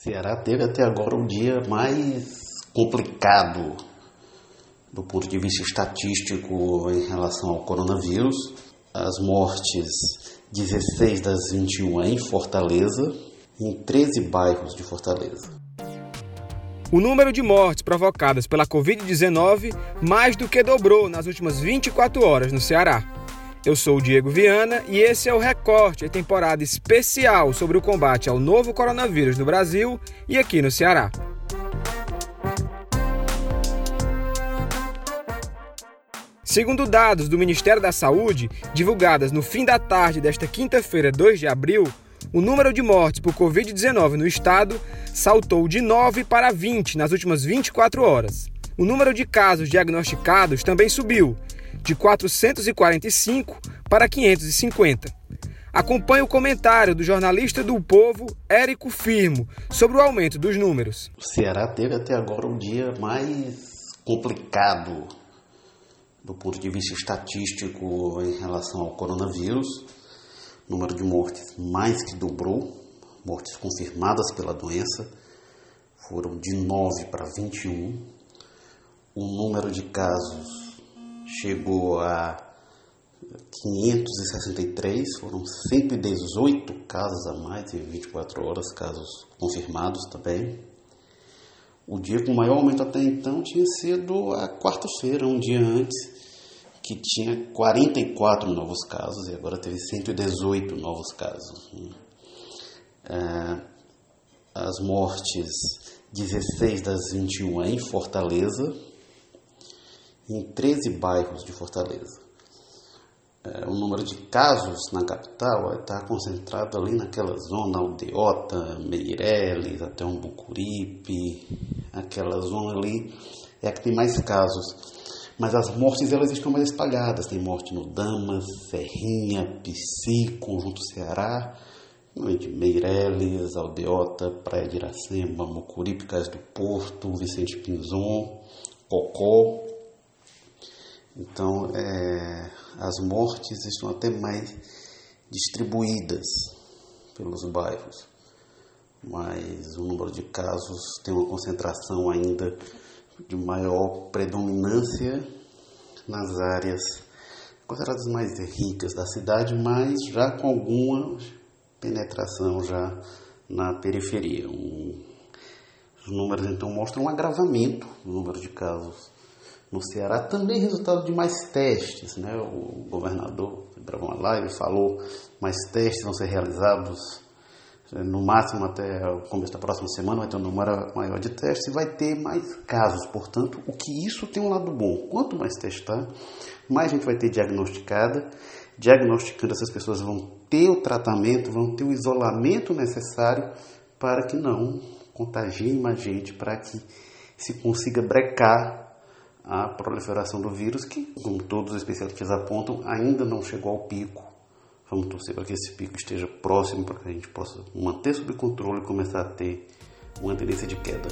Ceará teve até agora o dia mais complicado do ponto de vista estatístico em relação ao coronavírus. As mortes, 16 das 21 em Fortaleza, em 13 bairros de Fortaleza. O número de mortes provocadas pela Covid-19 mais do que dobrou nas últimas 24 horas no Ceará. Eu sou o Diego Viana e esse é o Recorte, a temporada especial sobre o combate ao novo coronavírus no Brasil e aqui no Ceará. Segundo dados do Ministério da Saúde, divulgadas no fim da tarde desta quinta-feira, 2 de abril, o número de mortes por Covid-19 no estado saltou de 9 para 20 nas últimas 24 horas. O número de casos diagnosticados também subiu, de 445 para 550. Acompanhe o comentário do jornalista do Povo, Érico Firmo, sobre o aumento dos números. O Ceará teve até agora um dia mais complicado do ponto de vista estatístico em relação ao coronavírus. O número de mortes mais que dobrou, mortes confirmadas pela doença foram de 9 para 21. O número de casos chegou a 563, foram 118 casos a mais em 24 horas, casos confirmados também. O dia com maior aumento até então tinha sido a quarta-feira, um dia antes, que tinha 44 novos casos e agora teve 118 novos casos. É, as mortes, 16 das 21 em Fortaleza, em 13 bairros de Fortaleza. É, o número de casos na capital está concentrado ali naquela zona Aldeota, Meireles, até um Bucuripe, aquela zona ali é a que tem mais casos. Mas as mortes elas estão mais espalhadas. Tem morte no Damas, Serrinha, Psi, Conjunto Ceará, de Meireles, Aldeota, Praia de Iracema, Mocuripe, Cais do Porto, Vicente Pinzon, Cocó. Então, é, as mortes estão até mais distribuídas pelos bairros, mas o número de casos tem uma concentração ainda de maior predominância nas áreas consideradas mais ricas da cidade, mas já com alguma penetração já na periferia. Os números então mostram um agravamento no número de casos no Ceará, também resultado de mais testes. Né? O governador gravou uma live falou mais testes vão ser realizados no máximo até o começo da próxima semana vai ter um número maior de testes e vai ter mais casos. Portanto, o que isso tem um lado bom. Quanto mais testar, mais gente vai ter diagnosticada. Diagnosticando, essas pessoas vão ter o tratamento, vão ter o isolamento necessário para que não contagiem mais gente, para que se consiga brecar a proliferação do vírus, que, como todos os especialistas apontam, ainda não chegou ao pico Vamos torcer para que esse pico esteja próximo para que a gente possa manter sob controle e começar a ter uma tendência de queda.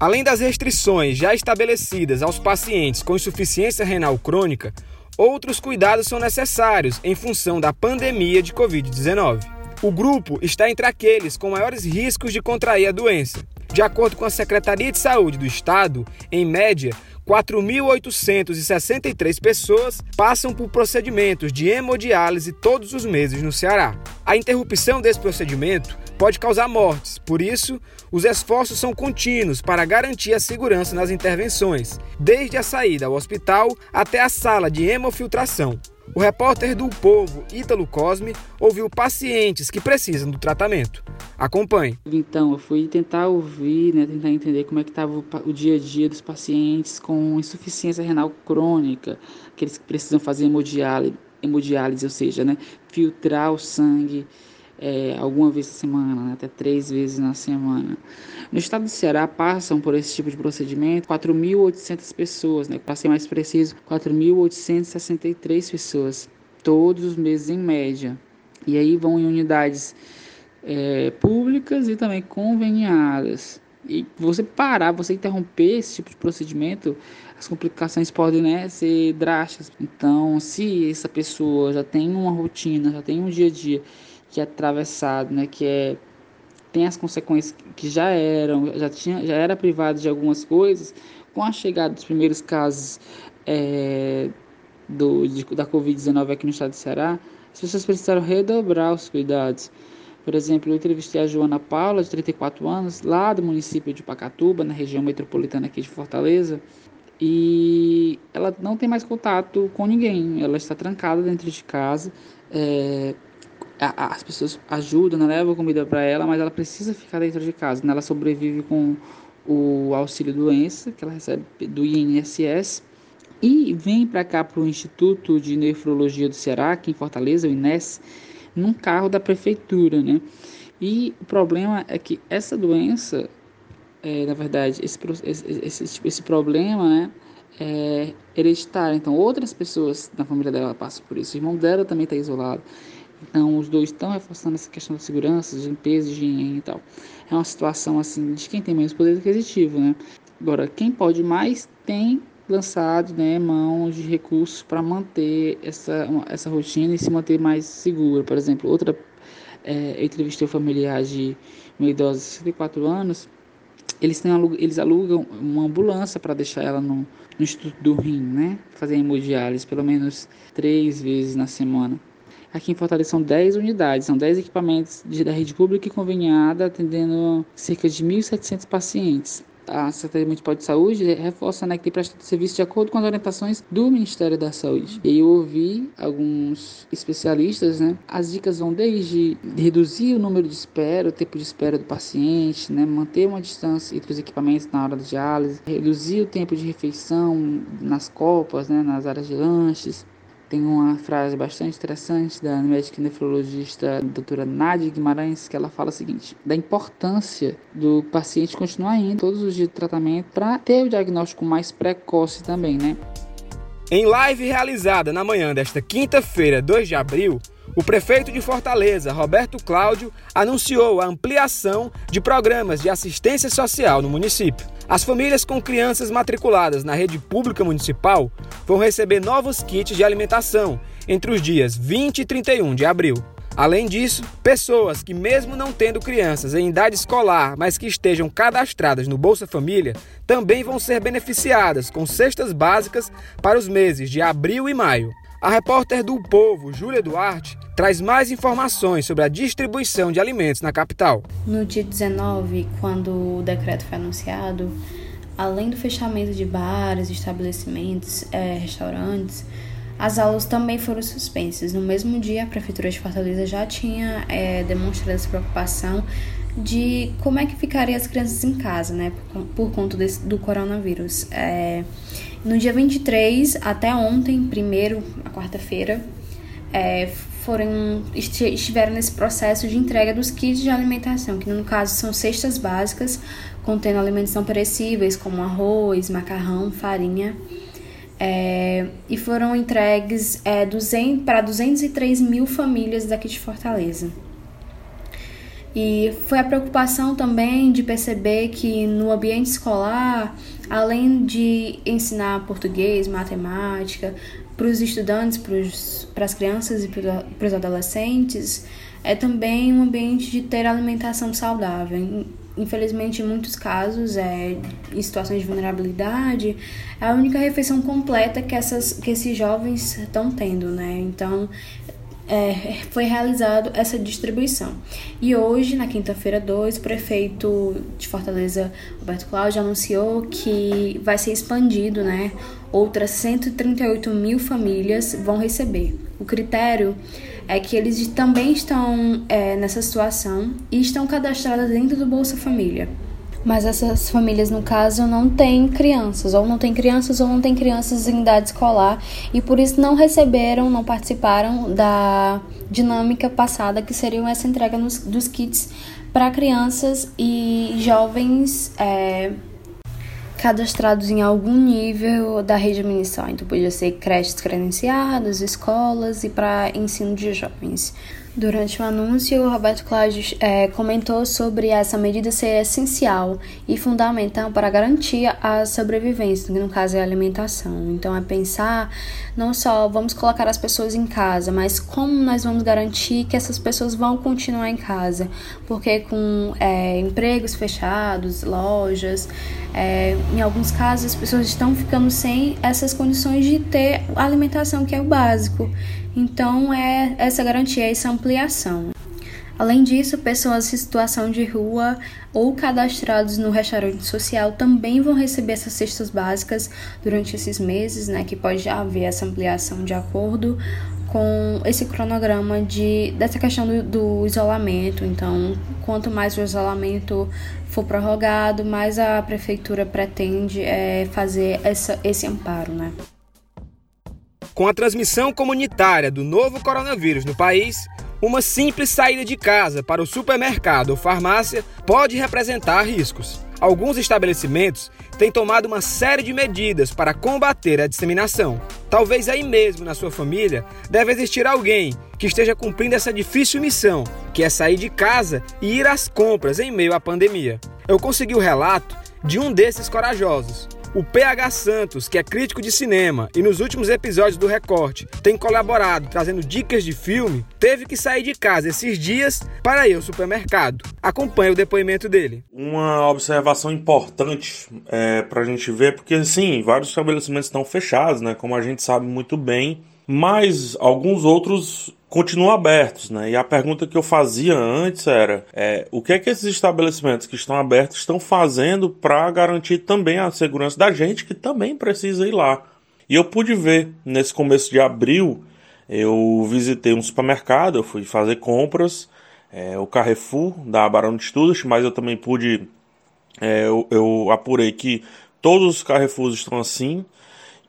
Além das restrições já estabelecidas aos pacientes com insuficiência renal crônica, outros cuidados são necessários em função da pandemia de Covid-19. O grupo está entre aqueles com maiores riscos de contrair a doença. De acordo com a Secretaria de Saúde do Estado, em média, 4.863 pessoas passam por procedimentos de hemodiálise todos os meses no Ceará. A interrupção desse procedimento pode causar mortes, por isso, os esforços são contínuos para garantir a segurança nas intervenções, desde a saída ao hospital até a sala de hemofiltração. O repórter do Povo, Ítalo Cosme, ouviu pacientes que precisam do tratamento. Acompanhe. Então, eu fui tentar ouvir, né, tentar entender como é que estava o dia a dia dos pacientes com insuficiência renal crônica, aqueles que precisam fazer hemodiálise, hemodiálise ou seja, né, filtrar o sangue é, alguma vez na semana, né, até três vezes na semana. No estado do Ceará passam por esse tipo de procedimento 4.800 pessoas, né, para ser mais preciso, 4.863 pessoas, todos os meses em média. E aí vão em unidades é, públicas e também conveniadas. E você parar, você interromper esse tipo de procedimento, as complicações podem né, ser drásticas. Então, se essa pessoa já tem uma rotina, já tem um dia a dia que é atravessado, né, que é tem as consequências que já eram, já, tinha, já era privado de algumas coisas, com a chegada dos primeiros casos é, do, de, da Covid-19 aqui no estado de Ceará, as pessoas precisaram redobrar os cuidados. Por exemplo, eu entrevistei a Joana Paula, de 34 anos, lá do município de Pacatuba, na região metropolitana aqui de Fortaleza, e ela não tem mais contato com ninguém, ela está trancada dentro de casa. É, as pessoas ajudam, né, levam comida para ela, mas ela precisa ficar dentro de casa. Né? Ela sobrevive com o auxílio doença que ela recebe do INSS e vem para cá para o Instituto de Nefrologia do Ceará, aqui em Fortaleza, o INES, num carro da prefeitura, né? E o problema é que essa doença, é, na verdade, esse, esse, esse, esse problema, né? É hereditário. Então, outras pessoas na família dela passam por isso. O irmão dela também está isolado. Então, os dois estão reforçando essa questão da segurança, de limpeza, de higiene e tal. É uma situação, assim, de quem tem menos poder aquisitivo, né? Agora, quem pode mais tem lançado né, mãos de recursos para manter essa, essa rotina e se manter mais segura. Por exemplo, outra, é, eu entrevistei um familiar de uma idosa de 64 anos, eles, têm, eles alugam uma ambulância para deixar ela no, no Instituto do Rim, né? Fazer hemodiálise pelo menos três vezes na semana. Aqui em Fortaleza são 10 unidades, são 10 equipamentos de, da rede pública e conveniada, atendendo cerca de 1.700 pacientes a Secretaria Municipal de Saúde reforça né, que tem prestado serviço de acordo com as orientações do Ministério da Saúde. E eu ouvi alguns especialistas, né? As dicas vão desde reduzir o número de espera, o tempo de espera do paciente, né? Manter uma distância entre os equipamentos na hora da diálise, reduzir o tempo de refeição nas copas, né? Nas áreas de lanches, tem uma frase bastante interessante da médica nefrologista doutora Nádia Guimarães, que ela fala o seguinte: da importância do paciente continuar indo todos os dias de tratamento para ter o diagnóstico mais precoce também, né? Em live realizada na manhã desta quinta-feira, 2 de abril, o prefeito de Fortaleza, Roberto Cláudio, anunciou a ampliação de programas de assistência social no município. As famílias com crianças matriculadas na rede pública municipal vão receber novos kits de alimentação entre os dias 20 e 31 de abril. Além disso, pessoas que, mesmo não tendo crianças em idade escolar, mas que estejam cadastradas no Bolsa Família, também vão ser beneficiadas com cestas básicas para os meses de abril e maio. A repórter do Povo, Júlia Duarte, traz mais informações sobre a distribuição de alimentos na capital. No dia 19, quando o decreto foi anunciado, além do fechamento de bares, estabelecimentos, é, restaurantes, as aulas também foram suspensas. No mesmo dia, a Prefeitura de Fortaleza já tinha é, demonstrado essa preocupação de como é que ficariam as crianças em casa, né, por, por conta desse, do coronavírus. É, no dia 23, até ontem, primeiro, a quarta-feira, é, foram estiveram nesse processo de entrega dos kits de alimentação, que no caso são cestas básicas contendo alimentos não perecíveis como arroz, macarrão, farinha. É, e foram entregues é, para 203 mil famílias daqui de Fortaleza. E foi a preocupação também de perceber que no ambiente escolar, além de ensinar português, matemática, para os estudantes, para as crianças e para os adolescentes, é também um ambiente de ter alimentação saudável. Infelizmente, em muitos casos, é, em situações de vulnerabilidade, é a única refeição completa que, essas, que esses jovens estão tendo, né? Então, é, foi realizado essa distribuição. E hoje, na quinta-feira 2, o prefeito de Fortaleza, Roberto Cláudio, anunciou que vai ser expandido, né? Outras 138 mil famílias vão receber. O critério é que eles também estão é, nessa situação e estão cadastradas dentro do Bolsa Família. Mas essas famílias, no caso, não têm crianças, ou não têm crianças, ou não têm crianças em idade escolar, e por isso não receberam, não participaram da dinâmica passada, que seriam essa entrega nos, dos kits para crianças e jovens é, cadastrados em algum nível da rede municipal. Então, podia ser creches credenciadas, escolas e para ensino de jovens. Durante o anúncio, o Roberto Cláudio é, comentou sobre essa medida ser essencial e fundamental para garantir a sobrevivência, que no caso é a alimentação. Então, é pensar não só vamos colocar as pessoas em casa, mas como nós vamos garantir que essas pessoas vão continuar em casa, porque com é, empregos fechados, lojas, é, em alguns casos as pessoas estão ficando sem essas condições de ter alimentação, que é o básico. Então, é essa garantia, essa ampliação. Além disso, pessoas em situação de rua ou cadastrados no restaurante social também vão receber essas cestas básicas durante esses meses, né, que pode haver essa ampliação de acordo com esse cronograma de, dessa questão do, do isolamento. Então, quanto mais o isolamento for prorrogado, mais a prefeitura pretende é, fazer essa, esse amparo, né? Com a transmissão comunitária do novo coronavírus no país, uma simples saída de casa para o supermercado ou farmácia pode representar riscos. Alguns estabelecimentos têm tomado uma série de medidas para combater a disseminação. Talvez aí mesmo na sua família deve existir alguém que esteja cumprindo essa difícil missão, que é sair de casa e ir às compras em meio à pandemia. Eu consegui o relato de um desses corajosos, o PH Santos, que é crítico de cinema e nos últimos episódios do Recorte tem colaborado trazendo dicas de filme, teve que sair de casa esses dias para ir ao supermercado. Acompanhe o depoimento dele. Uma observação importante é, para a gente ver, porque sim, vários estabelecimentos estão fechados, né, como a gente sabe muito bem, mas alguns outros continuam abertos, né? E a pergunta que eu fazia antes era: é, o que é que esses estabelecimentos que estão abertos estão fazendo para garantir também a segurança da gente que também precisa ir lá? E eu pude ver nesse começo de abril, eu visitei um supermercado, eu fui fazer compras, é, o Carrefour da Barão de Estudos, mas eu também pude, é, eu, eu apurei que todos os Carrefours estão assim.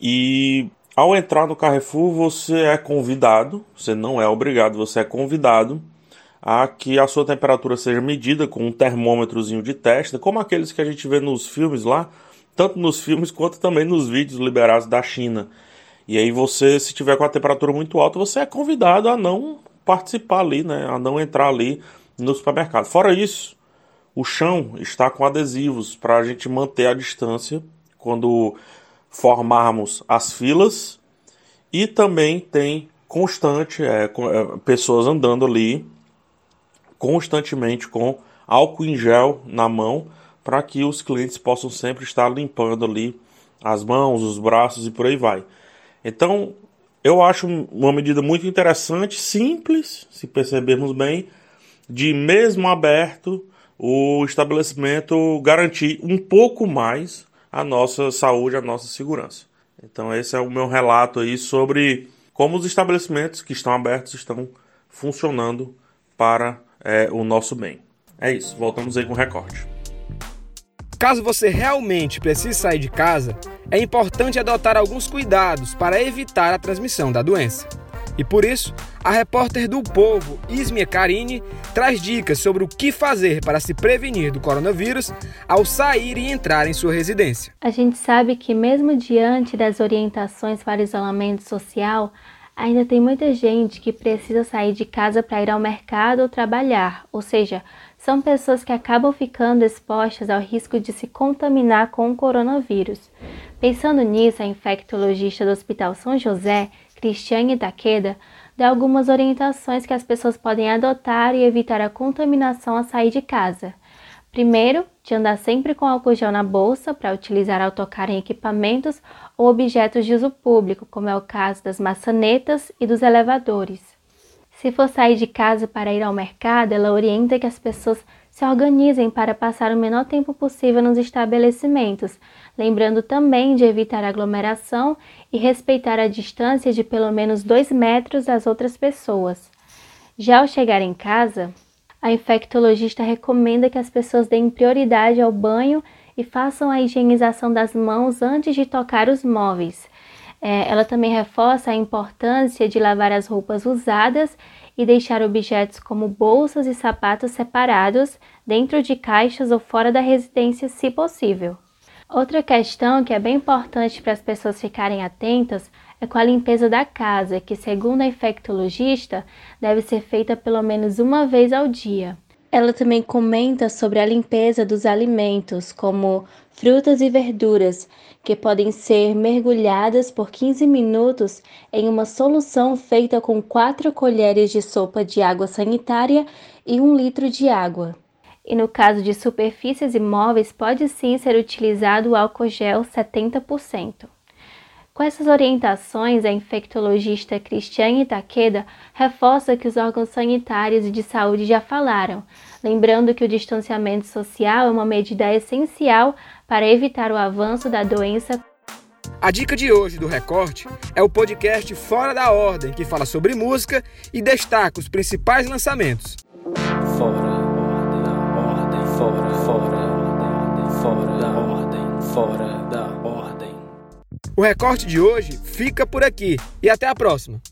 E ao entrar no Carrefour, você é convidado, você não é obrigado, você é convidado a que a sua temperatura seja medida com um termômetrozinho de testa, como aqueles que a gente vê nos filmes lá, tanto nos filmes quanto também nos vídeos liberados da China. E aí você, se tiver com a temperatura muito alta, você é convidado a não participar ali, né, a não entrar ali no supermercado. Fora isso, o chão está com adesivos para a gente manter a distância quando formarmos as filas e também tem constante é, é, pessoas andando ali constantemente com álcool em gel na mão para que os clientes possam sempre estar limpando ali as mãos, os braços e por aí vai. Então, eu acho uma medida muito interessante, simples, se percebermos bem, de mesmo aberto o estabelecimento garantir um pouco mais a nossa saúde, a nossa segurança. Então esse é o meu relato aí sobre como os estabelecimentos que estão abertos estão funcionando para é, o nosso bem. É isso, voltamos aí com o recorte. Caso você realmente precise sair de casa, é importante adotar alguns cuidados para evitar a transmissão da doença. E por isso, a repórter do Povo, Ismia Carini, traz dicas sobre o que fazer para se prevenir do coronavírus ao sair e entrar em sua residência. A gente sabe que, mesmo diante das orientações para isolamento social, ainda tem muita gente que precisa sair de casa para ir ao mercado ou trabalhar, ou seja, são pessoas que acabam ficando expostas ao risco de se contaminar com o coronavírus. Pensando nisso, a infectologista do Hospital São José Cristiane Takeda dá algumas orientações que as pessoas podem adotar e evitar a contaminação ao sair de casa. Primeiro, de andar sempre com álcool gel na bolsa para utilizar ao tocar em equipamentos ou objetos de uso público, como é o caso das maçanetas e dos elevadores. Se for sair de casa para ir ao mercado, ela orienta que as pessoas se organizem para passar o menor tempo possível nos estabelecimentos, lembrando também de evitar aglomeração e respeitar a distância de pelo menos 2 metros das outras pessoas. Já ao chegar em casa, a infectologista recomenda que as pessoas deem prioridade ao banho e façam a higienização das mãos antes de tocar os móveis. É, ela também reforça a importância de lavar as roupas usadas e deixar objetos como bolsas e sapatos separados dentro de caixas ou fora da residência, se possível. Outra questão que é bem importante para as pessoas ficarem atentas é com a limpeza da casa, que, segundo a infectologista, deve ser feita pelo menos uma vez ao dia. Ela também comenta sobre a limpeza dos alimentos, como frutas e verduras, que podem ser mergulhadas por 15 minutos em uma solução feita com 4 colheres de sopa de água sanitária e 1 litro de água. E no caso de superfícies imóveis, pode sim ser utilizado o álcool gel 70%. Com essas orientações, a infectologista Cristiane Takeda reforça que os órgãos sanitários e de saúde já falaram, lembrando que o distanciamento social é uma medida essencial para evitar o avanço da doença. A dica de hoje do Recorte é o podcast Fora da Ordem, que fala sobre música e destaca os principais lançamentos. Fora da ordem. O recorte de hoje fica por aqui e até a próxima.